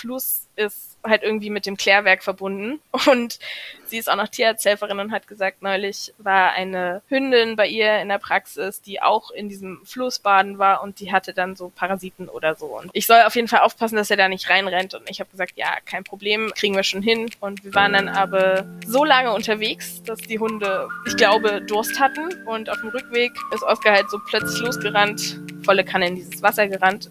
Fluss ist halt irgendwie mit dem Klärwerk verbunden. Und sie ist auch noch Tierarzthelferin und hat gesagt, neulich war eine Hündin bei ihr in der Praxis, die auch in diesem Fluss baden war und die hatte dann so Parasiten oder so. Und ich soll auf jeden Fall aufpassen, dass er da nicht reinrennt. Und ich habe gesagt, ja, kein Problem, kriegen wir schon hin. Und wir waren dann aber so lange unterwegs, dass die Hunde, ich glaube, Durst hatten. Und auf dem Rückweg ist Oskar halt so plötzlich losgerannt, volle Kanne in dieses Wasser gerannt.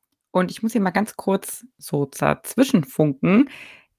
Und ich muss hier mal ganz kurz so dazwischenfunken,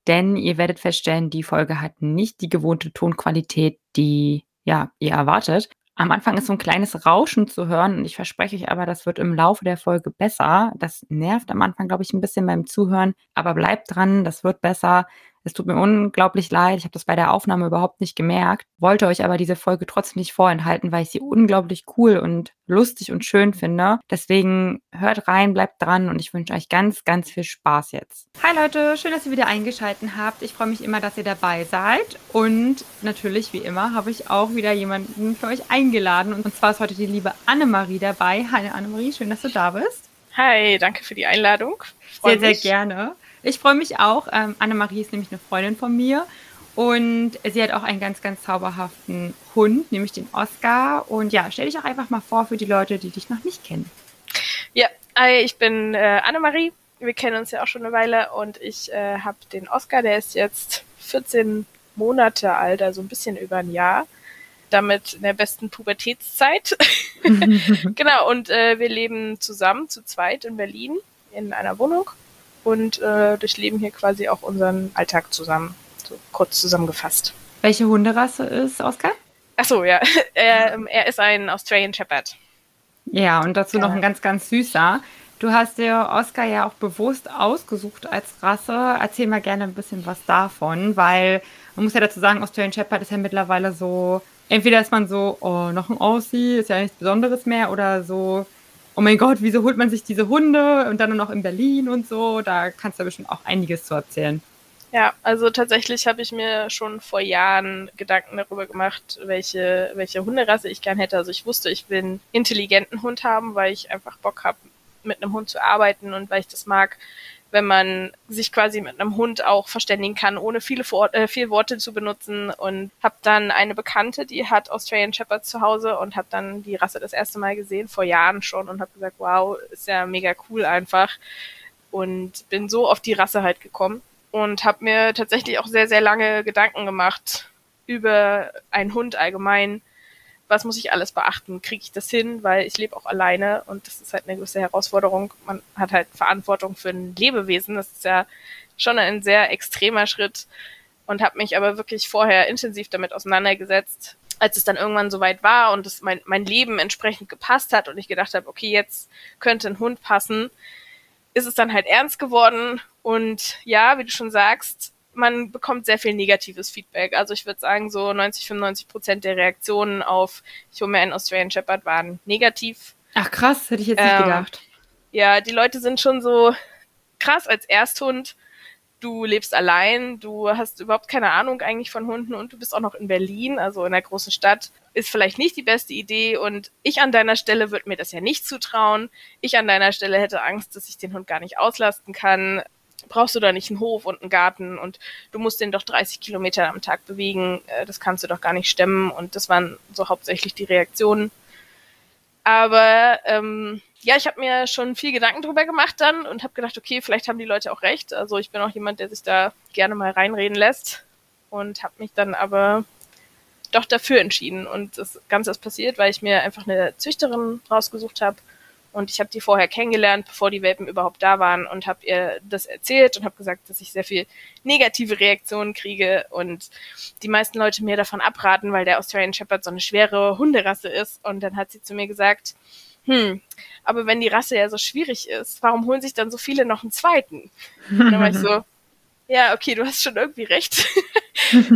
denn ihr werdet feststellen, die Folge hat nicht die gewohnte Tonqualität, die ja, ihr erwartet. Am Anfang ist so ein kleines Rauschen zu hören und ich verspreche euch aber, das wird im Laufe der Folge besser. Das nervt am Anfang, glaube ich, ein bisschen beim Zuhören, aber bleibt dran, das wird besser. Es tut mir unglaublich leid. Ich habe das bei der Aufnahme überhaupt nicht gemerkt, wollte euch aber diese Folge trotzdem nicht vorenthalten, weil ich sie unglaublich cool und lustig und schön finde. Deswegen hört rein, bleibt dran und ich wünsche euch ganz, ganz viel Spaß jetzt. Hi Leute, schön, dass ihr wieder eingeschaltet habt. Ich freue mich immer, dass ihr dabei seid. Und natürlich, wie immer, habe ich auch wieder jemanden für euch eingeladen. Und zwar ist heute die liebe Annemarie dabei. Hi Annemarie, schön, dass du da bist. Hi, danke für die Einladung. Sehr, sehr gerne. Ich freue mich auch. Ähm, Annemarie ist nämlich eine Freundin von mir und sie hat auch einen ganz, ganz zauberhaften Hund, nämlich den Oscar. Und ja, stell dich auch einfach mal vor für die Leute, die dich noch nicht kennen. Ja, ich bin äh, Annemarie. Wir kennen uns ja auch schon eine Weile und ich äh, habe den Oscar, der ist jetzt 14 Monate alt, also ein bisschen über ein Jahr. Damit in der besten Pubertätszeit. genau, und äh, wir leben zusammen, zu zweit in Berlin, in einer Wohnung und äh, durchleben hier quasi auch unseren Alltag zusammen, so kurz zusammengefasst. Welche Hunderasse ist Oscar? Ach so, ja, er, er ist ein Australian Shepherd. Ja, und dazu ja. noch ein ganz, ganz süßer. Du hast dir Oscar ja auch bewusst ausgesucht als Rasse. Erzähl mal gerne ein bisschen was davon, weil man muss ja dazu sagen, Australian Shepherd ist ja mittlerweile so, entweder ist man so, oh, noch ein Aussie, ist ja nichts Besonderes mehr, oder so, oh mein Gott, wieso holt man sich diese Hunde und dann nur noch in Berlin und so. Da kannst du bestimmt auch einiges zu erzählen. Ja, also tatsächlich habe ich mir schon vor Jahren Gedanken darüber gemacht, welche, welche Hunderasse ich gern hätte. Also ich wusste, ich will einen intelligenten Hund haben, weil ich einfach Bock habe, mit einem Hund zu arbeiten und weil ich das mag, wenn man sich quasi mit einem Hund auch verständigen kann, ohne viele, äh, viele Worte zu benutzen. Und habe dann eine Bekannte, die hat Australian Shepherd zu Hause und habe dann die Rasse das erste Mal gesehen, vor Jahren schon, und habe gesagt, wow, ist ja mega cool einfach. Und bin so auf die Rasse halt gekommen und habe mir tatsächlich auch sehr, sehr lange Gedanken gemacht über einen Hund allgemein was muss ich alles beachten? Kriege ich das hin? Weil ich lebe auch alleine und das ist halt eine gewisse Herausforderung. Man hat halt Verantwortung für ein Lebewesen. Das ist ja schon ein sehr extremer Schritt und habe mich aber wirklich vorher intensiv damit auseinandergesetzt. Als es dann irgendwann soweit war und es mein, mein Leben entsprechend gepasst hat und ich gedacht habe, okay, jetzt könnte ein Hund passen, ist es dann halt ernst geworden. Und ja, wie du schon sagst, man bekommt sehr viel negatives Feedback. Also ich würde sagen, so 90, 95 Prozent der Reaktionen auf ich hole mir einen Australian Shepherd waren negativ. Ach krass, hätte ich jetzt nicht ähm, gedacht. Ja, die Leute sind schon so krass als Ersthund. Du lebst allein, du hast überhaupt keine Ahnung eigentlich von Hunden und du bist auch noch in Berlin, also in einer großen Stadt. Ist vielleicht nicht die beste Idee und ich an deiner Stelle würde mir das ja nicht zutrauen. Ich an deiner Stelle hätte Angst, dass ich den Hund gar nicht auslasten kann brauchst du da nicht einen Hof und einen Garten und du musst den doch 30 Kilometer am Tag bewegen, äh, das kannst du doch gar nicht stemmen und das waren so hauptsächlich die Reaktionen. Aber ähm, ja, ich habe mir schon viel Gedanken drüber gemacht dann und habe gedacht, okay, vielleicht haben die Leute auch recht. Also ich bin auch jemand, der sich da gerne mal reinreden lässt und habe mich dann aber doch dafür entschieden. Und das Ganze ist passiert, weil ich mir einfach eine Züchterin rausgesucht habe, und ich habe die vorher kennengelernt, bevor die Welpen überhaupt da waren und habe ihr das erzählt und habe gesagt, dass ich sehr viel negative Reaktionen kriege und die meisten Leute mir davon abraten, weil der Australian Shepherd so eine schwere Hunderasse ist. Und dann hat sie zu mir gesagt, hm, aber wenn die Rasse ja so schwierig ist, warum holen sich dann so viele noch einen zweiten? Und dann war ich so, ja, okay, du hast schon irgendwie recht.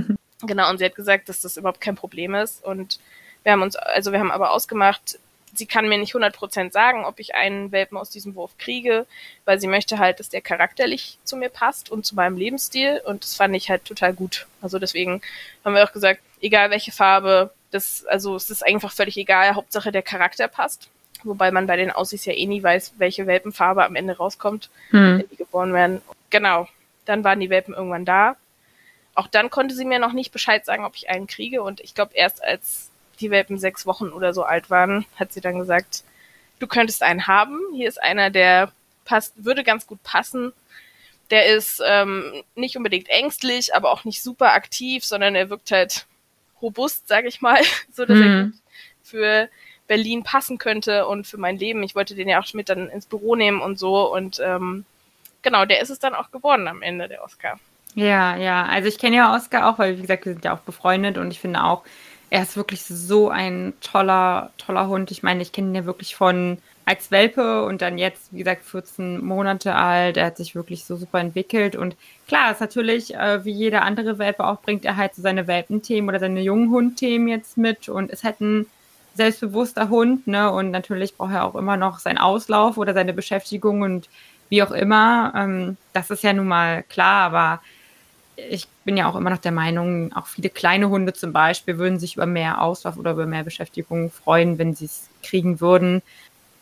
genau, und sie hat gesagt, dass das überhaupt kein Problem ist. Und wir haben uns, also wir haben aber ausgemacht, sie kann mir nicht 100% sagen, ob ich einen Welpen aus diesem Wurf kriege, weil sie möchte halt, dass der charakterlich zu mir passt und zu meinem Lebensstil. Und das fand ich halt total gut. Also deswegen haben wir auch gesagt, egal welche Farbe, das, also es ist einfach völlig egal, Hauptsache der Charakter passt. Wobei man bei den Aussies ja eh nie weiß, welche Welpenfarbe am Ende rauskommt, hm. wenn die geboren werden. Genau. Dann waren die Welpen irgendwann da. Auch dann konnte sie mir noch nicht Bescheid sagen, ob ich einen kriege. Und ich glaube, erst als die Welpen sechs Wochen oder so alt waren, hat sie dann gesagt, du könntest einen haben. Hier ist einer, der passt, würde ganz gut passen. Der ist ähm, nicht unbedingt ängstlich, aber auch nicht super aktiv, sondern er wirkt halt robust, sag ich mal, so dass mhm. er für Berlin passen könnte und für mein Leben. Ich wollte den ja auch mit dann ins Büro nehmen und so und ähm, genau, der ist es dann auch geworden am Ende, der Oscar. Ja, ja, also ich kenne ja Oscar auch, weil wie gesagt, wir sind ja auch befreundet und ich finde auch, er ist wirklich so ein toller, toller Hund. Ich meine, ich kenne ihn ja wirklich von als Welpe und dann jetzt, wie gesagt, 14 Monate alt. Er hat sich wirklich so super entwickelt. Und klar, ist natürlich, äh, wie jeder andere Welpe auch, bringt er halt so seine Welpenthemen oder seine jungen Hundthemen jetzt mit und ist halt ein selbstbewusster Hund, ne? Und natürlich braucht er auch immer noch seinen Auslauf oder seine Beschäftigung und wie auch immer. Ähm, das ist ja nun mal klar, aber ich bin ja auch immer noch der Meinung, auch viele kleine Hunde zum Beispiel würden sich über mehr Auslauf oder über mehr Beschäftigung freuen, wenn sie es kriegen würden.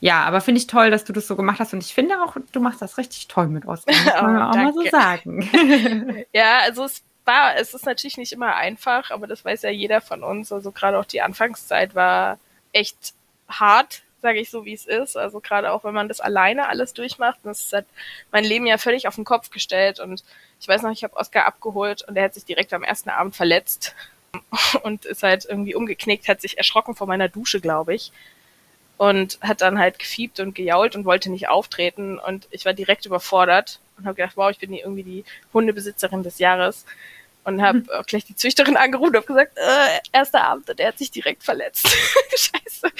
Ja, aber finde ich toll, dass du das so gemacht hast und ich finde auch, du machst das richtig toll mit Oscar. Muss man oh, auch mal so sagen. ja, also es war, es ist natürlich nicht immer einfach, aber das weiß ja jeder von uns. Also gerade auch die Anfangszeit war echt hart, sage ich so, wie es ist. Also gerade auch, wenn man das alleine alles durchmacht. Das hat mein Leben ja völlig auf den Kopf gestellt. Und ich weiß noch, ich habe Oscar abgeholt und er hat sich direkt am ersten Abend verletzt und ist halt irgendwie umgeknickt, hat sich erschrocken vor meiner Dusche, glaube ich. Und hat dann halt gefiebt und gejault und wollte nicht auftreten. Und ich war direkt überfordert und habe gedacht, wow, ich bin irgendwie die Hundebesitzerin des Jahres und habe hm. auch gleich die Züchterin angerufen und habe gesagt, äh, erster Abend und er hat sich direkt verletzt. Scheiße.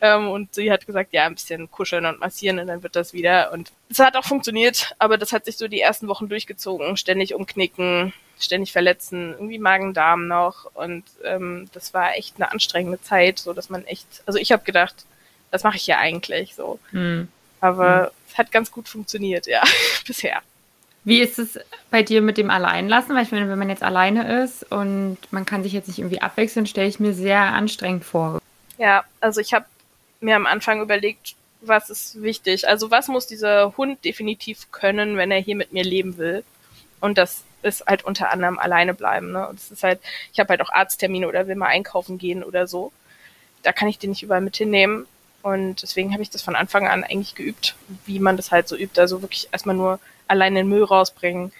Ähm, und sie hat gesagt, ja, ein bisschen kuscheln und massieren und dann wird das wieder. Und es hat auch funktioniert, aber das hat sich so die ersten Wochen durchgezogen. Ständig umknicken, ständig verletzen, irgendwie Magen-Darm noch. Und ähm, das war echt eine anstrengende Zeit, so dass man echt, also ich habe gedacht, das mache ich ja eigentlich so. Mhm. Aber hm. es hat ganz gut funktioniert, ja, bisher. Wie ist es bei dir mit dem Alleinlassen? Weil ich meine, wenn man jetzt alleine ist und man kann sich jetzt nicht irgendwie abwechseln, stelle ich mir sehr anstrengend vor. Ja, also ich habe mir am Anfang überlegt, was ist wichtig? Also was muss dieser Hund definitiv können, wenn er hier mit mir leben will? Und das ist halt unter anderem alleine bleiben. Ne? Und es ist halt, ich habe halt auch Arzttermine oder will mal einkaufen gehen oder so. Da kann ich den nicht überall mit hinnehmen. Und deswegen habe ich das von Anfang an eigentlich geübt, wie man das halt so übt. Also wirklich erstmal nur allein den Müll rausbringen.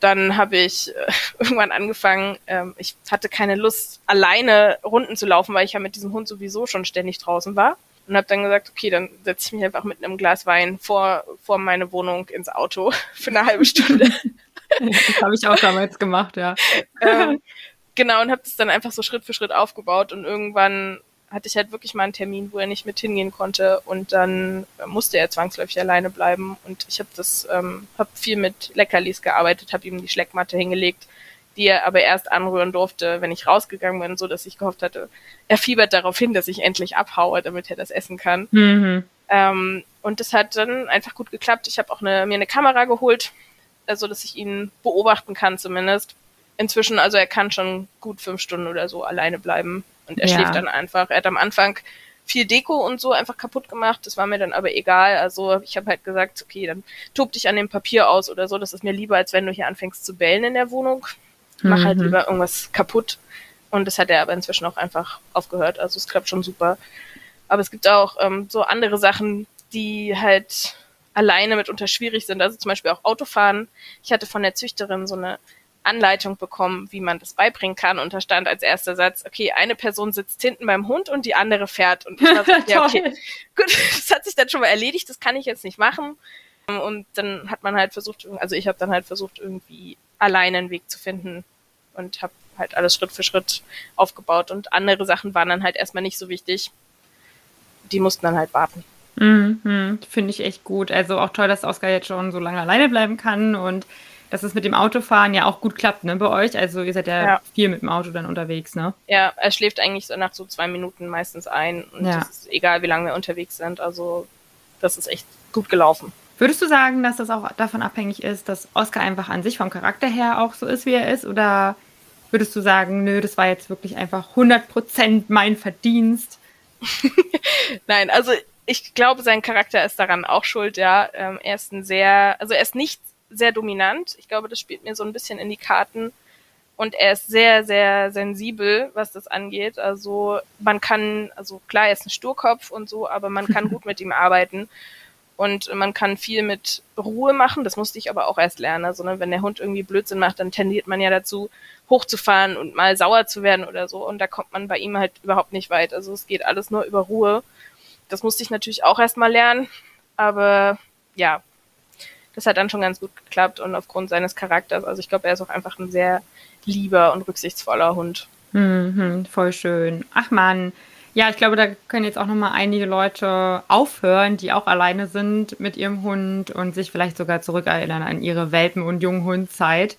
Dann habe ich äh, irgendwann angefangen, ähm, ich hatte keine Lust, alleine Runden zu laufen, weil ich ja mit diesem Hund sowieso schon ständig draußen war. Und habe dann gesagt, okay, dann setze ich mich einfach mit einem Glas Wein vor, vor meine Wohnung ins Auto für eine halbe Stunde. das habe ich auch damals gemacht, ja. ähm, genau, und habe das dann einfach so Schritt für Schritt aufgebaut und irgendwann hatte ich halt wirklich mal einen Termin, wo er nicht mit hingehen konnte und dann musste er zwangsläufig alleine bleiben und ich habe das, ähm, habe viel mit Leckerlis gearbeitet, habe ihm die Schleckmatte hingelegt, die er aber erst anrühren durfte, wenn ich rausgegangen bin, so dass ich gehofft hatte, er fiebert darauf hin, dass ich endlich abhaue, damit er das essen kann. Mhm. Ähm, und das hat dann einfach gut geklappt. Ich habe auch eine, mir eine Kamera geholt, also dass ich ihn beobachten kann zumindest. Inzwischen, also er kann schon gut fünf Stunden oder so alleine bleiben. Und er ja. schläft dann einfach. Er hat am Anfang viel Deko und so einfach kaputt gemacht. Das war mir dann aber egal. Also ich habe halt gesagt, okay, dann tob dich an dem Papier aus oder so. Das ist mir lieber, als wenn du hier anfängst zu bellen in der Wohnung. Mach halt mhm. halt lieber irgendwas kaputt. Und das hat er aber inzwischen auch einfach aufgehört. Also es klappt schon super. Aber es gibt auch ähm, so andere Sachen, die halt alleine mitunter schwierig sind. Also zum Beispiel auch Autofahren. Ich hatte von der Züchterin so eine Anleitung bekommen, wie man das beibringen kann. Und da stand als erster Satz, okay, eine Person sitzt hinten beim Hund und die andere fährt. Und ich dachte, ja, okay, gut, das hat sich dann schon mal erledigt, das kann ich jetzt nicht machen. Und dann hat man halt versucht, also ich habe dann halt versucht, irgendwie alleine einen Weg zu finden und habe halt alles Schritt für Schritt aufgebaut. Und andere Sachen waren dann halt erstmal nicht so wichtig, die mussten dann halt warten. Mhm, Finde ich echt gut. Also auch toll, dass Oskar jetzt schon so lange alleine bleiben kann und dass es mit dem Autofahren ja auch gut klappt, ne, bei euch. Also ihr seid ja, ja. viel mit dem Auto dann unterwegs, ne? Ja, er schläft eigentlich so nach so zwei Minuten meistens ein und ja. das ist egal, wie lange wir unterwegs sind. Also das ist echt gut gelaufen. Würdest du sagen, dass das auch davon abhängig ist, dass Oskar einfach an sich vom Charakter her auch so ist, wie er ist? Oder würdest du sagen, nö, das war jetzt wirklich einfach 100% mein Verdienst? Nein, also ich glaube, sein Charakter ist daran auch schuld, ja. Ähm, er ist ein sehr, also er ist nicht sehr dominant. Ich glaube, das spielt mir so ein bisschen in die Karten. Und er ist sehr, sehr sensibel, was das angeht. Also man kann, also klar, er ist ein Sturkopf und so, aber man kann gut mit ihm arbeiten. Und man kann viel mit Ruhe machen. Das musste ich aber auch erst lernen. Also ne, wenn der Hund irgendwie Blödsinn macht, dann tendiert man ja dazu, hochzufahren und mal sauer zu werden oder so. Und da kommt man bei ihm halt überhaupt nicht weit. Also es geht alles nur über Ruhe. Das musste ich natürlich auch erstmal lernen. Aber ja, das hat dann schon ganz gut geklappt und aufgrund seines Charakters. Also ich glaube, er ist auch einfach ein sehr lieber und rücksichtsvoller Hund. Mhm, voll schön. Ach man, ja, ich glaube, da können jetzt auch noch mal einige Leute aufhören, die auch alleine sind mit ihrem Hund und sich vielleicht sogar zurückerinnern an ihre Welpen- und Junghundzeit.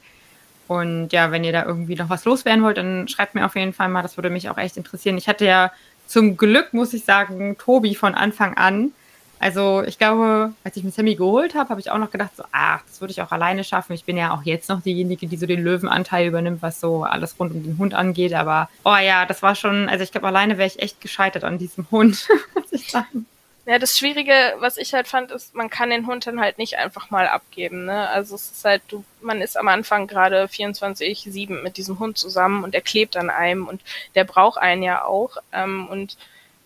Und ja, wenn ihr da irgendwie noch was loswerden wollt, dann schreibt mir auf jeden Fall mal, das würde mich auch echt interessieren. Ich hatte ja zum Glück, muss ich sagen, Tobi von Anfang an. Also ich glaube, als ich mir Sammy geholt habe, habe ich auch noch gedacht, so, ach, das würde ich auch alleine schaffen. Ich bin ja auch jetzt noch diejenige, die so den Löwenanteil übernimmt, was so alles rund um den Hund angeht. Aber, oh ja, das war schon, also ich glaube, alleine wäre ich echt gescheitert an diesem Hund. Ja, das Schwierige, was ich halt fand, ist, man kann den Hund dann halt nicht einfach mal abgeben. Ne? Also es ist halt, du, man ist am Anfang gerade 24-7 mit diesem Hund zusammen und er klebt an einem und der braucht einen ja auch. Ähm, und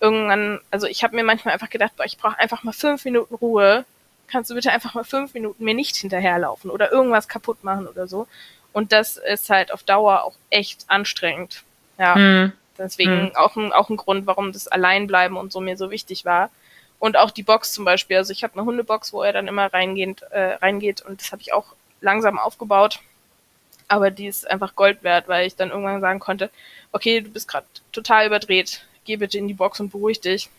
irgendwann, also ich habe mir manchmal einfach gedacht, boah, ich brauche einfach mal fünf Minuten Ruhe. Kannst du bitte einfach mal fünf Minuten mir nicht hinterherlaufen oder irgendwas kaputt machen oder so? Und das ist halt auf Dauer auch echt anstrengend. Ja. Mhm. Deswegen mhm. auch, ein, auch ein Grund, warum das Alleinbleiben und so mir so wichtig war. Und auch die Box zum Beispiel. Also ich habe eine Hundebox, wo er dann immer reingeht, äh, reingeht und das habe ich auch langsam aufgebaut. Aber die ist einfach Gold wert, weil ich dann irgendwann sagen konnte, okay, du bist gerade total überdreht geh bitte in die Box und beruhig dich.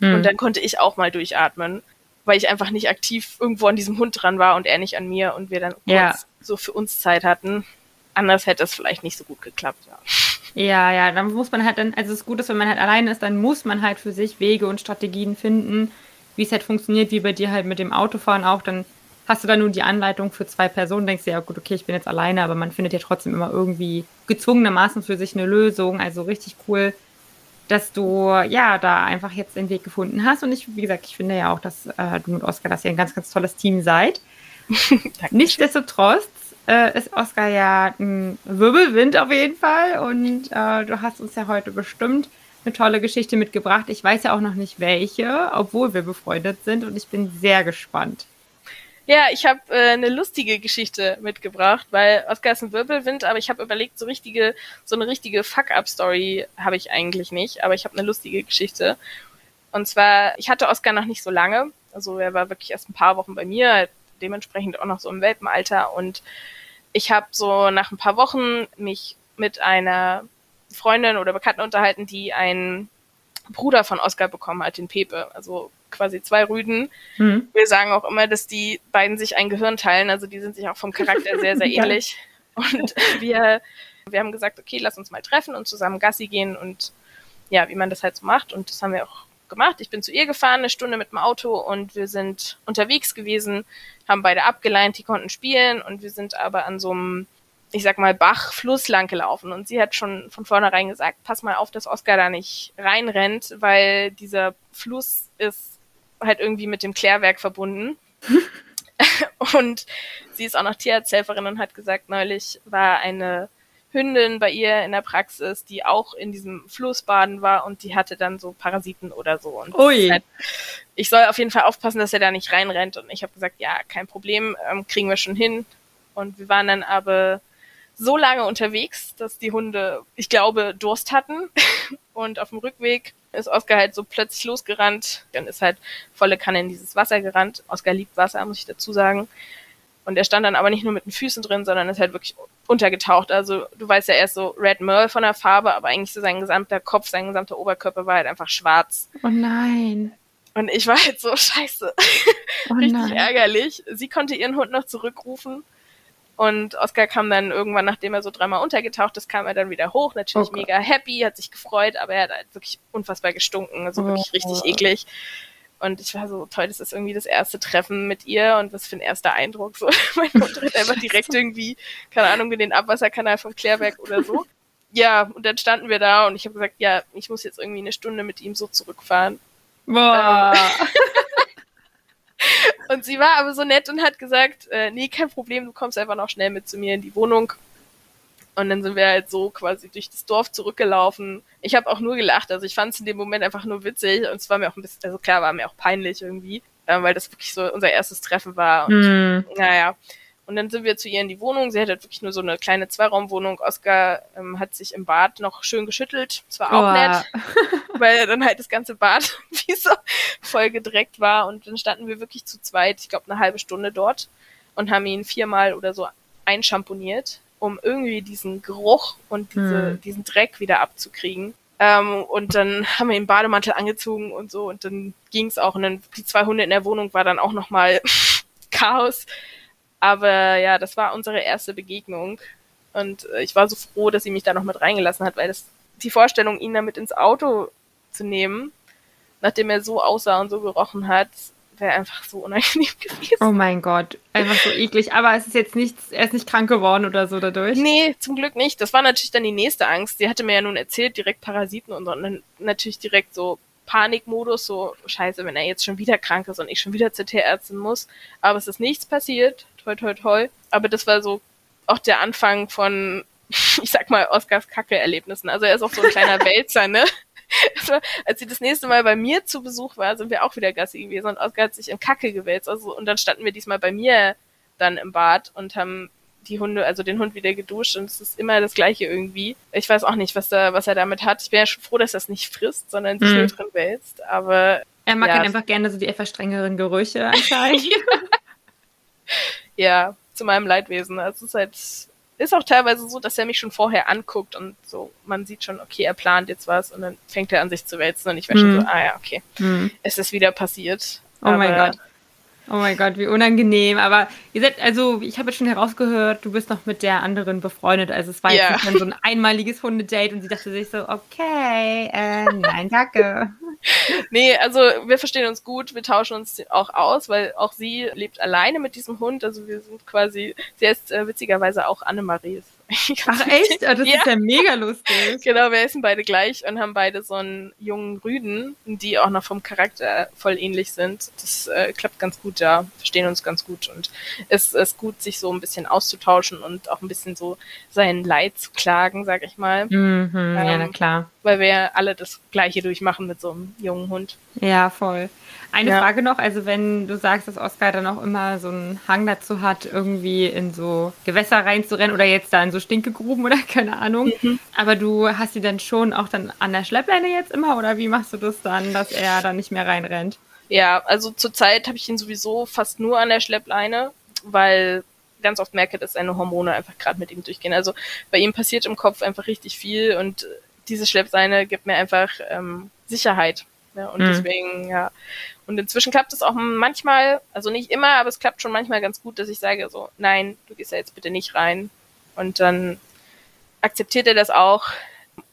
Mhm. Und dann konnte ich auch mal durchatmen, weil ich einfach nicht aktiv irgendwo an diesem Hund dran war und er nicht an mir und wir dann ja. so für uns Zeit hatten. Anders hätte es vielleicht nicht so gut geklappt, ja. Ja, ja, dann muss man halt dann, also es ist gut, dass wenn man halt alleine ist, dann muss man halt für sich Wege und Strategien finden, wie es halt funktioniert, wie bei dir halt mit dem Autofahren auch, dann hast du da nur die Anleitung für zwei Personen, denkst du ja, gut, okay, ich bin jetzt alleine, aber man findet ja trotzdem immer irgendwie gezwungenermaßen für sich eine Lösung, also richtig cool, dass du ja da einfach jetzt den Weg gefunden hast. Und ich, wie gesagt, ich finde ja auch, dass äh, du mit Oskar, dass ihr ein ganz, ganz tolles Team seid. Nichtsdestotrotz äh, ist Oskar ja ein Wirbelwind auf jeden Fall. Und äh, du hast uns ja heute bestimmt eine tolle Geschichte mitgebracht. Ich weiß ja auch noch nicht welche, obwohl wir befreundet sind. Und ich bin sehr gespannt. Ja, ich habe äh, eine lustige Geschichte mitgebracht, weil Oscar ist ein Wirbelwind, aber ich habe überlegt, so richtige, so eine richtige Fuck-up-Story habe ich eigentlich nicht, aber ich habe eine lustige Geschichte. Und zwar, ich hatte Oscar noch nicht so lange, also er war wirklich erst ein paar Wochen bei mir, dementsprechend auch noch so im Welpenalter und ich habe so nach ein paar Wochen mich mit einer Freundin oder Bekannten unterhalten, die einen Bruder von Oscar bekommen hat, den Pepe. Also quasi zwei Rüden. Mhm. Wir sagen auch immer, dass die beiden sich ein Gehirn teilen. Also die sind sich auch vom Charakter sehr, sehr ähnlich. Und wir, wir haben gesagt, okay, lass uns mal treffen und zusammen Gassi gehen und ja, wie man das halt so macht. Und das haben wir auch gemacht. Ich bin zu ihr gefahren, eine Stunde mit dem Auto und wir sind unterwegs gewesen, haben beide abgeleint, die konnten spielen und wir sind aber an so einem ich sag mal, Bach, Fluss lang gelaufen. Und sie hat schon von vornherein gesagt, pass mal auf, dass Oscar da nicht reinrennt, weil dieser Fluss ist halt irgendwie mit dem Klärwerk verbunden. und sie ist auch noch Tierarzthelferin und hat gesagt, neulich war eine Hündin bei ihr in der Praxis, die auch in diesem Fluss baden war und die hatte dann so Parasiten oder so. Und. Halt, ich soll auf jeden Fall aufpassen, dass er da nicht reinrennt. Und ich habe gesagt, ja, kein Problem, ähm, kriegen wir schon hin. Und wir waren dann aber so lange unterwegs, dass die Hunde, ich glaube, Durst hatten. Und auf dem Rückweg ist Oskar halt so plötzlich losgerannt. Dann ist halt volle Kanne in dieses Wasser gerannt. Oskar liebt Wasser, muss ich dazu sagen. Und er stand dann aber nicht nur mit den Füßen drin, sondern ist halt wirklich untergetaucht. Also du weißt ja erst so Red Merle von der Farbe, aber eigentlich so sein gesamter Kopf, sein gesamter Oberkörper war halt einfach schwarz. Oh nein. Und ich war halt so scheiße. Oh Richtig ärgerlich. Sie konnte ihren Hund noch zurückrufen. Und Oscar kam dann irgendwann, nachdem er so dreimal untergetaucht ist, kam er dann wieder hoch. Natürlich oh mega happy, hat sich gefreut, aber er hat halt wirklich unfassbar gestunken. Also wirklich oh. richtig eklig. Und ich war so, toll, das ist irgendwie das erste Treffen mit ihr und was für ein erster Eindruck. So, mein Hund tritt einfach direkt irgendwie, keine Ahnung, in den Abwasserkanal vom Klärwerk oder so. Ja, und dann standen wir da und ich habe gesagt, ja, ich muss jetzt irgendwie eine Stunde mit ihm so zurückfahren. Boah. Und sie war aber so nett und hat gesagt, äh, nee, kein Problem, du kommst einfach noch schnell mit zu mir in die Wohnung. Und dann sind wir halt so quasi durch das Dorf zurückgelaufen. Ich habe auch nur gelacht, also ich fand es in dem Moment einfach nur witzig und es war mir auch ein bisschen, also klar, war mir auch peinlich irgendwie, äh, weil das wirklich so unser erstes Treffen war. Und mm. naja. Und dann sind wir zu ihr in die Wohnung. Sie hat halt wirklich nur so eine kleine Zweiraumwohnung. Oscar ähm, hat sich im Bad noch schön geschüttelt. Das war auch oh. nett, weil dann halt das ganze Bad wie so voll gedreckt war. Und dann standen wir wirklich zu zweit, ich glaube eine halbe Stunde dort und haben ihn viermal oder so einschamponiert, um irgendwie diesen Geruch und diese, hm. diesen Dreck wieder abzukriegen. Ähm, und dann haben wir den Bademantel angezogen und so und dann ging's auch. Und dann die zwei Hunde in der Wohnung war dann auch nochmal Chaos. Aber ja, das war unsere erste Begegnung. Und äh, ich war so froh, dass sie mich da noch mit reingelassen hat, weil das die Vorstellung, ihn damit ins Auto zu nehmen, nachdem er so aussah und so gerochen hat, wäre einfach so unangenehm gewesen. Oh mein Gott, einfach so eklig. Aber es ist jetzt nichts, er ist nicht krank geworden oder so dadurch? Nee, zum Glück nicht. Das war natürlich dann die nächste Angst. Sie hatte mir ja nun erzählt, direkt Parasiten und, so, und dann natürlich direkt so Panikmodus, so scheiße, wenn er jetzt schon wieder krank ist und ich schon wieder zur Tierärztin muss. Aber es ist nichts passiert toi, toi, toi. Aber das war so auch der Anfang von, ich sag mal, Oscars Kacke-Erlebnissen. Also er ist auch so ein kleiner Wälzer, ne? Also, als sie das nächste Mal bei mir zu Besuch war, sind wir auch wieder Gassi gewesen und Oscar hat sich in Kacke gewälzt. Also, und dann standen wir diesmal bei mir dann im Bad und haben die Hunde, also den Hund wieder geduscht und es ist immer das Gleiche irgendwie. Ich weiß auch nicht, was da, was er damit hat. Ich bin ja schon froh, dass er es nicht frisst, sondern sich mm. nur drin wälzt, aber. Er mag ja. einfach gerne so die etwas strengeren Gerüche anscheinend. ja, zu meinem Leidwesen. Also es ist halt, ist auch teilweise so, dass er mich schon vorher anguckt und so, man sieht schon, okay, er plant jetzt was und dann fängt er an sich zu wälzen und ich weiß hm. schon so, ah ja, okay, hm. es ist wieder passiert. Oh mein Gott. Oh mein Gott, wie unangenehm. Aber ihr seid, also ich habe jetzt schon herausgehört, du bist noch mit der anderen befreundet. Also es war ja. jetzt so ein einmaliges Hundedate und sie dachte sich so, okay, äh, nein, danke. nee, also wir verstehen uns gut, wir tauschen uns auch aus, weil auch sie lebt alleine mit diesem Hund. Also wir sind quasi, sie ist äh, witzigerweise auch Annemarie, Ach echt? Oh, das ja. ist ja mega lustig. Genau, wir essen beide gleich und haben beide so einen jungen Rüden, die auch noch vom Charakter voll ähnlich sind. Das äh, klappt ganz gut da, verstehen uns ganz gut und es ist gut, sich so ein bisschen auszutauschen und auch ein bisschen so sein Leid zu klagen, sag ich mal. Mhm, ähm, ja, na klar. Weil wir ja alle das Gleiche durchmachen mit so einem jungen Hund. Ja, voll. Eine ja. Frage noch, also wenn du sagst, dass Oscar dann auch immer so einen Hang dazu hat, irgendwie in so Gewässer reinzurennen oder jetzt da in so Stinkegruben oder keine Ahnung, mhm. aber du hast sie dann schon auch dann an der Schleppleine jetzt immer oder wie machst du das dann, dass er dann nicht mehr reinrennt? Ja, also zurzeit habe ich ihn sowieso fast nur an der Schleppleine, weil ganz oft merke, dass seine Hormone einfach gerade mit ihm durchgehen. Also bei ihm passiert im Kopf einfach richtig viel und diese Schleppleine gibt mir einfach ähm, Sicherheit. Ja, und mhm. deswegen, ja. Und inzwischen klappt es auch manchmal, also nicht immer, aber es klappt schon manchmal ganz gut, dass ich sage so, nein, du gehst ja jetzt bitte nicht rein. Und dann akzeptiert er das auch.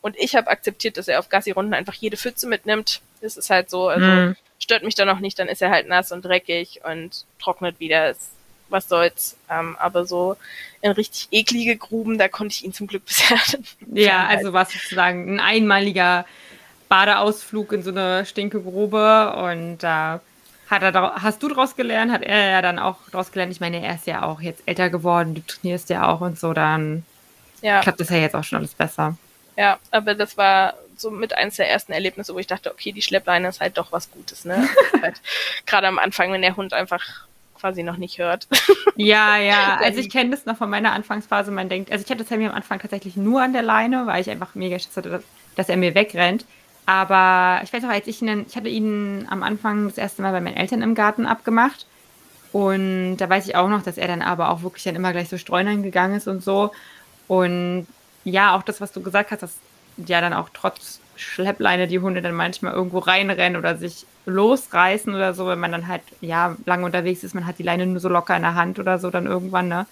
Und ich habe akzeptiert, dass er auf Gassi-Runden einfach jede Pfütze mitnimmt. Das ist halt so, also mhm. stört mich dann auch nicht, dann ist er halt nass und dreckig und trocknet wieder. Was soll's. Ähm, aber so in richtig eklige Gruben, da konnte ich ihn zum Glück bisher. Ja, also was sozusagen ein einmaliger Badeausflug in so eine Stinkegrube und da äh, hat er, hast du daraus gelernt, hat er ja dann auch daraus gelernt. Ich meine, er ist ja auch jetzt älter geworden, du trainierst ja auch und so, dann ja. klappt das ja jetzt auch schon alles besser. Ja, aber das war so mit eins der ersten Erlebnisse, wo ich dachte, okay, die Schleppleine ist halt doch was Gutes, ne? halt, Gerade am Anfang, wenn der Hund einfach quasi noch nicht hört. Ja, ja. Also ich kenne das noch von meiner Anfangsphase. Man denkt, also ich hatte Sammy am Anfang tatsächlich nur an der Leine, weil ich einfach mega Schiss hatte, dass er mir wegrennt. Aber ich weiß auch, als ich ihn, ich hatte ihn am Anfang das erste Mal bei meinen Eltern im Garten abgemacht. Und da weiß ich auch noch, dass er dann aber auch wirklich dann immer gleich so streunern gegangen ist und so. Und ja, auch das, was du gesagt hast, dass ja dann auch trotz Schleppleine die Hunde dann manchmal irgendwo reinrennen oder sich losreißen oder so, wenn man dann halt, ja, lange unterwegs ist, man hat die Leine nur so locker in der Hand oder so dann irgendwann, ne?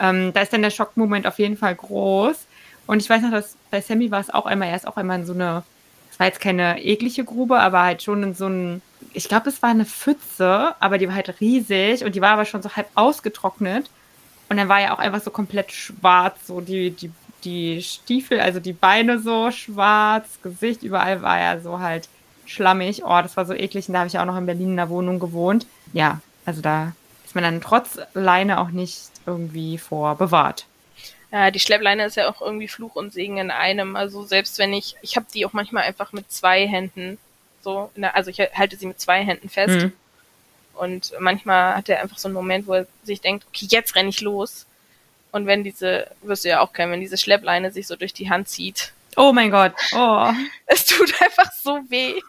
Ähm, da ist dann der Schockmoment auf jeden Fall groß. Und ich weiß noch, dass bei Sammy war es auch einmal, er ist auch einmal in so eine, es war jetzt keine eklige Grube, aber halt schon in so ein, ich glaube, es war eine Pfütze, aber die war halt riesig und die war aber schon so halb ausgetrocknet. Und dann war ja auch einfach so komplett schwarz, so die, die, die Stiefel, also die Beine so schwarz, Gesicht, überall war ja so halt schlammig. Oh, das war so eklig. Und da habe ich auch noch in Berlin in der Wohnung gewohnt. Ja, also da ist man dann trotz Leine auch nicht irgendwie vor bewahrt. Ja, die Schleppleine ist ja auch irgendwie Fluch und Segen in einem. Also selbst wenn ich, ich habe die auch manchmal einfach mit zwei Händen so, also ich halte sie mit zwei Händen fest. Mhm. Und manchmal hat er einfach so einen Moment, wo er sich denkt, okay, jetzt renne ich los. Und wenn diese, wirst du ja auch kennen, wenn diese Schleppleine sich so durch die Hand zieht. Oh mein Gott, oh. Es tut einfach so weh.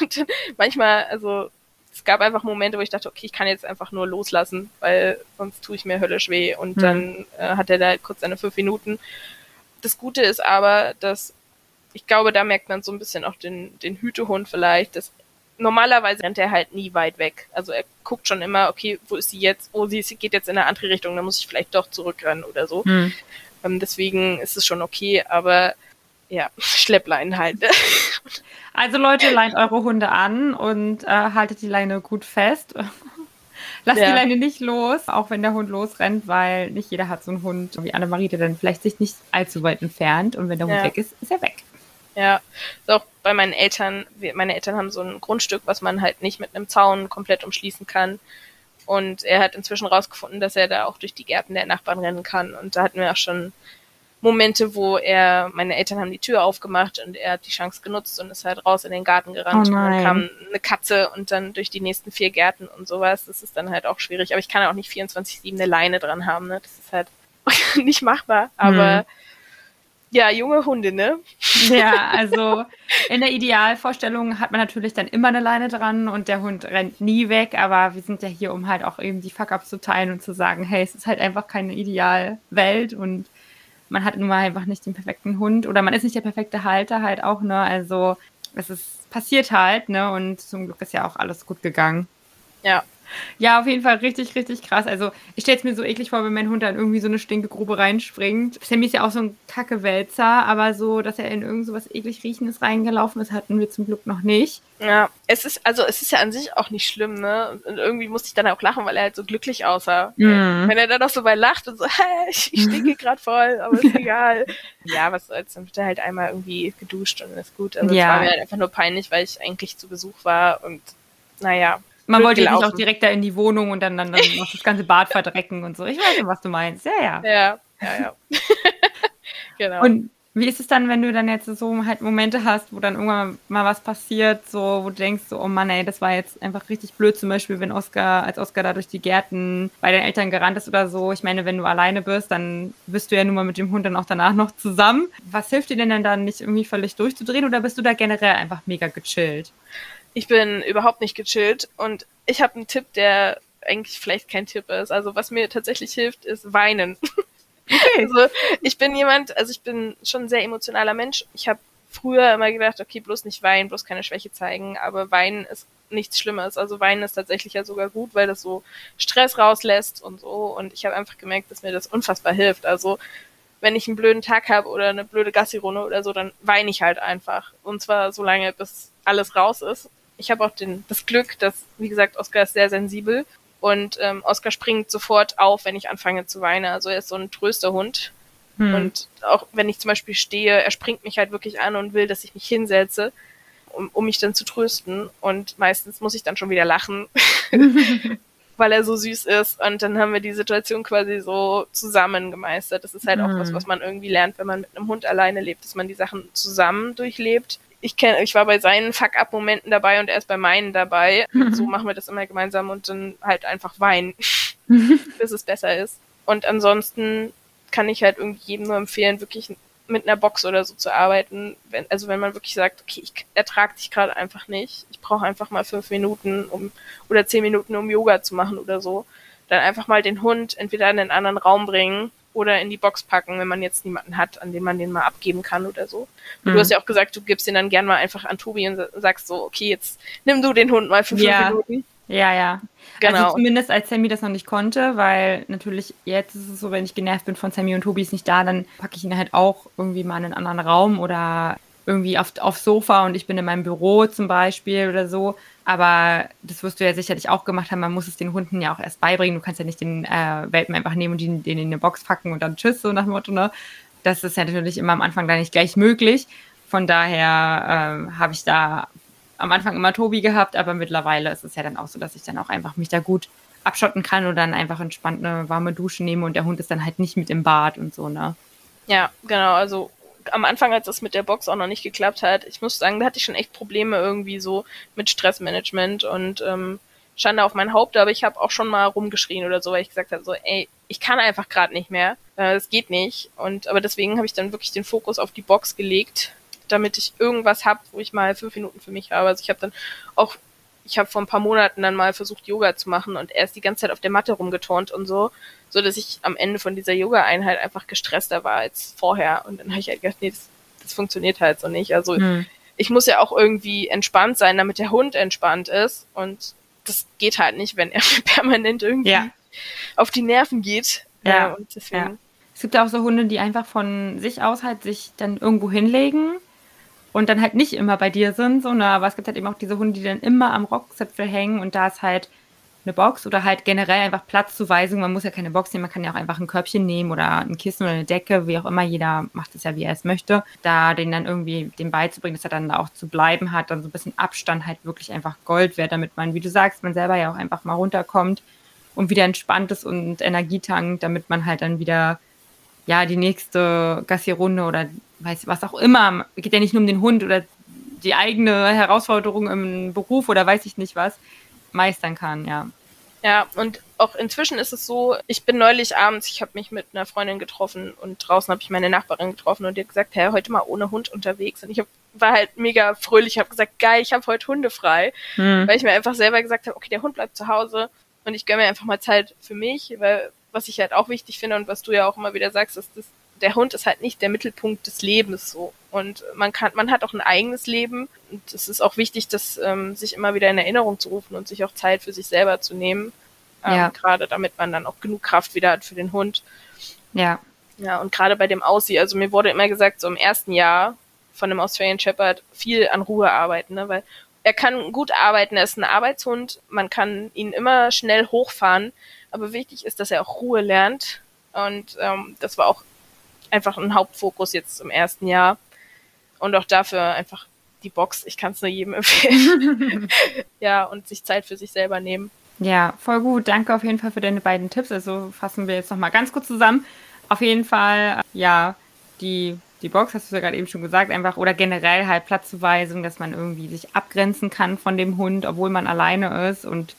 und manchmal, also es gab einfach Momente, wo ich dachte, okay, ich kann jetzt einfach nur loslassen, weil sonst tue ich mir höllisch weh. Und mhm. dann äh, hat er da kurz seine fünf Minuten. Das Gute ist aber, dass ich glaube, da merkt man so ein bisschen auch den, den Hütehund vielleicht, dass normalerweise rennt er halt nie weit weg. Also er guckt schon immer, okay, wo ist sie jetzt? Oh, sie, geht jetzt in eine andere Richtung, dann muss ich vielleicht doch zurückrennen oder so. Mhm. Ähm, deswegen ist es schon okay, aber ja, Schleppleinen halt. Also Leute, leint eure Hunde an und äh, haltet die Leine gut fest. Lasst ja. die Leine nicht los, auch wenn der Hund losrennt, weil nicht jeder hat so einen Hund wie Annemarie, der dann vielleicht sich nicht allzu weit entfernt und wenn der Hund ja. weg ist, ist er weg. Ja, ist auch bei meinen Eltern, meine Eltern haben so ein Grundstück, was man halt nicht mit einem Zaun komplett umschließen kann. Und er hat inzwischen rausgefunden, dass er da auch durch die Gärten der Nachbarn rennen kann. Und da hatten wir auch schon Momente, wo er, meine Eltern haben die Tür aufgemacht und er hat die Chance genutzt und ist halt raus in den Garten gerannt. Oh und dann kam eine Katze und dann durch die nächsten vier Gärten und sowas. Das ist dann halt auch schwierig. Aber ich kann ja auch nicht 24-7 eine Leine dran haben. Ne? Das ist halt nicht machbar. Aber hm. Ja, junge Hunde, ne? Ja, also in der Idealvorstellung hat man natürlich dann immer eine Leine dran und der Hund rennt nie weg, aber wir sind ja hier, um halt auch eben die Fuck-Ups zu teilen und zu sagen, hey, es ist halt einfach keine Idealwelt und man hat nun mal einfach nicht den perfekten Hund oder man ist nicht der perfekte Halter halt auch, ne? Also es ist passiert halt, ne? Und zum Glück ist ja auch alles gut gegangen. Ja. Ja, auf jeden Fall richtig, richtig krass. Also ich stelle es mir so eklig vor, wenn mein Hund dann irgendwie so eine Stinkegrube reinspringt. Sammy ist ja auch so ein Kackewälzer, aber so, dass er in irgend so was eklig riechendes reingelaufen ist, hatten wir zum Glück noch nicht. Ja, es ist, also es ist ja an sich auch nicht schlimm, ne? Und irgendwie musste ich dann auch lachen, weil er halt so glücklich aussah. Mhm. Wenn er dann auch so bei lacht und so, hey, ich stinke gerade voll, aber ist egal. ja, was soll's, dann wird er halt einmal irgendwie geduscht und ist gut. Also ja. es war mir halt einfach nur peinlich, weil ich eigentlich zu Besuch war und naja, man wollte jetzt nicht auch direkt da in die Wohnung und dann, dann, dann noch das ganze Bad verdrecken und so. Ich weiß nicht, was du meinst. Ja, ja. Ja, ja, ja. genau. Und wie ist es dann, wenn du dann jetzt so halt Momente hast, wo dann irgendwann mal was passiert, so, wo du denkst, so, oh Mann, ey, das war jetzt einfach richtig blöd, zum Beispiel, wenn Oscar, als Oscar da durch die Gärten bei den Eltern gerannt ist oder so. Ich meine, wenn du alleine bist, dann bist du ja nun mal mit dem Hund dann auch danach noch zusammen. Was hilft dir denn dann, dann nicht irgendwie völlig durchzudrehen oder bist du da generell einfach mega gechillt? Ich bin überhaupt nicht gechillt und ich habe einen Tipp, der eigentlich vielleicht kein Tipp ist. Also was mir tatsächlich hilft, ist weinen. Okay. Also ich bin jemand, also ich bin schon ein sehr emotionaler Mensch. Ich habe früher immer gedacht, okay, bloß nicht weinen, bloß keine Schwäche zeigen, aber weinen ist nichts Schlimmes. Also weinen ist tatsächlich ja sogar gut, weil das so Stress rauslässt und so. Und ich habe einfach gemerkt, dass mir das unfassbar hilft. Also wenn ich einen blöden Tag habe oder eine blöde Gassi-Runde oder so, dann weine ich halt einfach. Und zwar so lange, bis alles raus ist ich habe auch den, das Glück, dass, wie gesagt, Oscar ist sehr sensibel und ähm, Oscar springt sofort auf, wenn ich anfange zu weinen. Also er ist so ein Trösterhund. Hm. Und auch wenn ich zum Beispiel stehe, er springt mich halt wirklich an und will, dass ich mich hinsetze, um, um mich dann zu trösten. Und meistens muss ich dann schon wieder lachen, weil er so süß ist. Und dann haben wir die Situation quasi so zusammen gemeistert. Das ist halt hm. auch was, hm. was man irgendwie lernt, wenn man mit einem Hund alleine lebt, dass man die Sachen zusammen durchlebt ich kenne, ich war bei seinen Fuck-up-Momenten dabei und er ist bei meinen dabei. so machen wir das immer gemeinsam und dann halt einfach weinen, bis es besser ist. Und ansonsten kann ich halt irgendwie jedem nur empfehlen, wirklich mit einer Box oder so zu arbeiten. Wenn, also wenn man wirklich sagt, okay, ich ertrage dich gerade einfach nicht, ich brauche einfach mal fünf Minuten um oder zehn Minuten, um Yoga zu machen oder so, dann einfach mal den Hund entweder in einen anderen Raum bringen oder in die Box packen, wenn man jetzt niemanden hat, an den man den mal abgeben kann oder so. Mhm. du hast ja auch gesagt, du gibst den dann gern mal einfach an Tobi und sagst so, okay, jetzt nimm du den Hund mal für fünf ja. Minuten. Ja, ja. Genau. Also zumindest als Sammy das noch nicht konnte, weil natürlich jetzt ist es so, wenn ich genervt bin von Sammy und Tobi ist nicht da, dann packe ich ihn halt auch irgendwie mal in einen anderen Raum oder irgendwie auf, aufs Sofa und ich bin in meinem Büro zum Beispiel oder so. Aber das wirst du ja sicherlich auch gemacht haben. Man muss es den Hunden ja auch erst beibringen. Du kannst ja nicht den äh, Welpen einfach nehmen und den, den in eine Box packen und dann tschüss, so nach dem Motto, ne? Das ist ja natürlich immer am Anfang da nicht gleich möglich. Von daher äh, habe ich da am Anfang immer Tobi gehabt, aber mittlerweile ist es ja dann auch so, dass ich dann auch einfach mich da gut abschotten kann und dann einfach entspannt eine warme Dusche nehme und der Hund ist dann halt nicht mit im Bad und so, ne? Ja, genau. Also am Anfang, als das mit der Box auch noch nicht geklappt hat, ich muss sagen, da hatte ich schon echt Probleme irgendwie so mit Stressmanagement und ähm, Schande auf mein Haupt, aber ich habe auch schon mal rumgeschrien oder so, weil ich gesagt habe, so, ey, ich kann einfach gerade nicht mehr, äh, das geht nicht. Und aber deswegen habe ich dann wirklich den Fokus auf die Box gelegt damit ich irgendwas habe, wo ich mal fünf Minuten für mich habe. Also ich habe dann auch, ich habe vor ein paar Monaten dann mal versucht, Yoga zu machen und er ist die ganze Zeit auf der Matte rumgeturnt und so, so dass ich am Ende von dieser Yoga-Einheit einfach gestresster war als vorher. Und dann habe ich halt gedacht, nee, das, das funktioniert halt so nicht. Also hm. ich muss ja auch irgendwie entspannt sein, damit der Hund entspannt ist. Und das geht halt nicht, wenn er permanent irgendwie ja. auf die Nerven geht. Ja. Äh, und deswegen. Ja. Es gibt ja auch so Hunde, die einfach von sich aus halt sich dann irgendwo hinlegen und dann halt nicht immer bei dir sind, so, ne? aber es gibt halt eben auch diese Hunde, die dann immer am Rockzipfel hängen und da ist halt eine Box oder halt generell einfach Platzzuweisung. Man muss ja keine Box nehmen, man kann ja auch einfach ein Körbchen nehmen oder ein Kissen oder eine Decke, wie auch immer. Jeder macht es ja, wie er es möchte. Da den dann irgendwie dem beizubringen, dass er dann da auch zu bleiben hat, dann so ein bisschen Abstand halt wirklich einfach Gold wäre, damit man, wie du sagst, man selber ja auch einfach mal runterkommt und wieder entspannt ist und Energie tankt, damit man halt dann wieder ja, die nächste Gassi-Runde oder weiß was auch immer, geht ja nicht nur um den Hund oder die eigene Herausforderung im Beruf oder weiß ich nicht was, meistern kann, ja. Ja, und auch inzwischen ist es so, ich bin neulich abends, ich habe mich mit einer Freundin getroffen und draußen habe ich meine Nachbarin getroffen und die hat gesagt, hey, heute mal ohne Hund unterwegs. Und ich hab, war halt mega fröhlich, habe gesagt, geil, ich habe heute Hunde frei, hm. weil ich mir einfach selber gesagt habe, okay, der Hund bleibt zu Hause und ich gönne mir einfach mal Zeit für mich, weil was ich halt auch wichtig finde und was du ja auch immer wieder sagst, ist, dass der Hund ist halt nicht der Mittelpunkt des Lebens so. Und man kann, man hat auch ein eigenes Leben. Und es ist auch wichtig, das ähm, sich immer wieder in Erinnerung zu rufen und sich auch Zeit für sich selber zu nehmen. Ähm, ja. Gerade damit man dann auch genug Kraft wieder hat für den Hund. Ja. Ja, und gerade bei dem Aussie, also mir wurde immer gesagt, so im ersten Jahr von einem Australian Shepherd viel an Ruhe arbeiten, ne? weil er kann gut arbeiten, er ist ein Arbeitshund, man kann ihn immer schnell hochfahren, aber wichtig ist, dass er auch Ruhe lernt. Und ähm, das war auch einfach ein Hauptfokus jetzt im ersten Jahr. Und auch dafür einfach die Box. Ich kann es nur jedem empfehlen. ja, und sich Zeit für sich selber nehmen. Ja, voll gut. Danke auf jeden Fall für deine beiden Tipps. Also fassen wir jetzt nochmal ganz kurz zusammen. Auf jeden Fall, äh, ja, die, die Box, hast du ja gerade eben schon gesagt, einfach oder generell halt Platzzuweisung, dass man irgendwie sich abgrenzen kann von dem Hund, obwohl man alleine ist und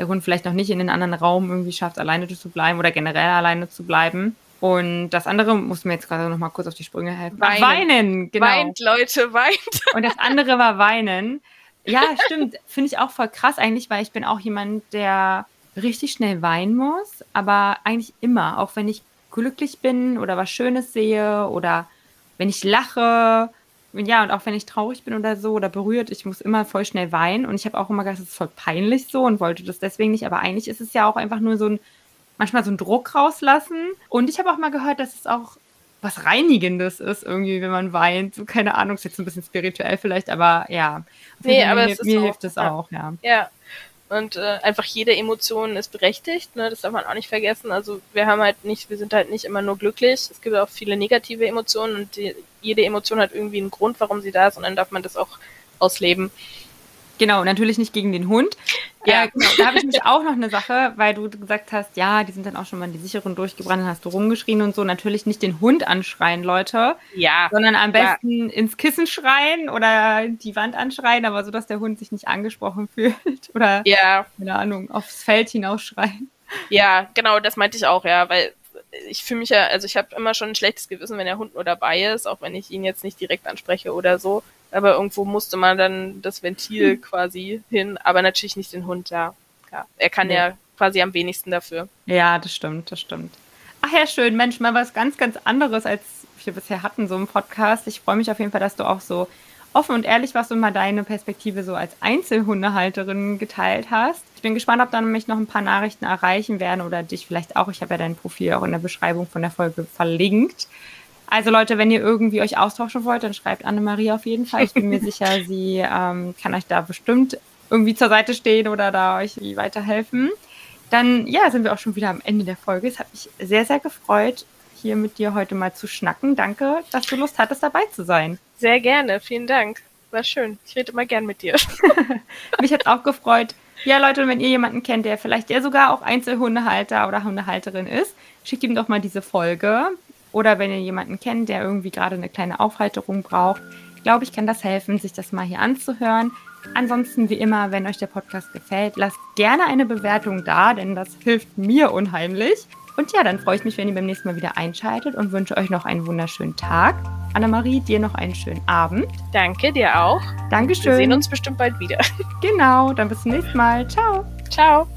der Hund vielleicht noch nicht in den anderen Raum irgendwie schafft, alleine zu bleiben oder generell alleine zu bleiben. Und das andere muss mir jetzt gerade noch mal kurz auf die Sprünge helfen. Weinen, weinen genau. Weint, Leute, weint. Und das andere war weinen. Ja, stimmt. Finde ich auch voll krass eigentlich, weil ich bin auch jemand, der richtig schnell weinen muss, aber eigentlich immer, auch wenn ich glücklich bin oder was Schönes sehe oder wenn ich lache ja, und auch wenn ich traurig bin oder so oder berührt, ich muss immer voll schnell weinen. Und ich habe auch immer gedacht, das ist voll peinlich so und wollte das deswegen nicht. Aber eigentlich ist es ja auch einfach nur so ein, manchmal so ein Druck rauslassen. Und ich habe auch mal gehört, dass es auch was Reinigendes ist, irgendwie, wenn man weint. So, keine Ahnung, ist jetzt ein bisschen spirituell vielleicht, aber ja. Nee, aber mir, mir hilft es auch, ja. Ja, und äh, einfach jede Emotion ist berechtigt, ne? das darf man auch nicht vergessen. Also wir haben halt nicht, wir sind halt nicht immer nur glücklich. Es gibt auch viele negative Emotionen und die, jede Emotion hat irgendwie einen Grund, warum sie da ist und dann darf man das auch ausleben. Genau, natürlich nicht gegen den Hund. Ja, äh, genau, da habe ich mich auch noch eine Sache, weil du gesagt hast, ja, die sind dann auch schon mal in die sicheren durchgebrannt, dann hast du rumgeschrien und so. Natürlich nicht den Hund anschreien, Leute. Ja. Sondern am besten ja. ins Kissen schreien oder die Wand anschreien, aber so, dass der Hund sich nicht angesprochen fühlt. Oder, ja. keine Ahnung, aufs Feld hinausschreien. Ja, genau, das meinte ich auch, ja, weil ich fühle mich ja, also ich habe immer schon ein schlechtes Gewissen, wenn der Hund nur dabei ist, auch wenn ich ihn jetzt nicht direkt anspreche oder so. Aber irgendwo musste man dann das Ventil hm. quasi hin, aber natürlich nicht den Hund da. Ja, er kann nee. ja quasi am wenigsten dafür. Ja, das stimmt, das stimmt. Ach ja, schön, Mensch, mal was ganz, ganz anderes, als wir bisher hatten, so im Podcast. Ich freue mich auf jeden Fall, dass du auch so offen und ehrlich warst und mal deine Perspektive so als Einzelhundehalterin geteilt hast. Ich bin gespannt, ob dann mich noch ein paar Nachrichten erreichen werden oder dich vielleicht auch. Ich habe ja dein Profil auch in der Beschreibung von der Folge verlinkt. Also Leute, wenn ihr irgendwie euch austauschen wollt, dann schreibt Annemarie auf jeden Fall. Ich bin mir sicher, sie ähm, kann euch da bestimmt irgendwie zur Seite stehen oder da euch weiterhelfen. Dann, ja, sind wir auch schon wieder am Ende der Folge. Es hat mich sehr, sehr gefreut, hier mit dir heute mal zu schnacken. Danke, dass du Lust hattest, dabei zu sein. Sehr gerne, vielen Dank. War schön. Ich rede immer gern mit dir. mich hat auch gefreut. Ja, Leute, wenn ihr jemanden kennt, der vielleicht ja sogar auch Einzelhundehalter oder Hundehalterin ist, schickt ihm doch mal diese Folge. Oder wenn ihr jemanden kennt, der irgendwie gerade eine kleine Aufhalterung braucht, glaube ich, kann das helfen, sich das mal hier anzuhören. Ansonsten, wie immer, wenn euch der Podcast gefällt, lasst gerne eine Bewertung da, denn das hilft mir unheimlich. Und ja, dann freue ich mich, wenn ihr beim nächsten Mal wieder einschaltet und wünsche euch noch einen wunderschönen Tag. Annemarie, dir noch einen schönen Abend. Danke, dir auch. Dankeschön. Wir sehen uns bestimmt bald wieder. Genau, dann bis zum nächsten Mal. Ciao. Ciao.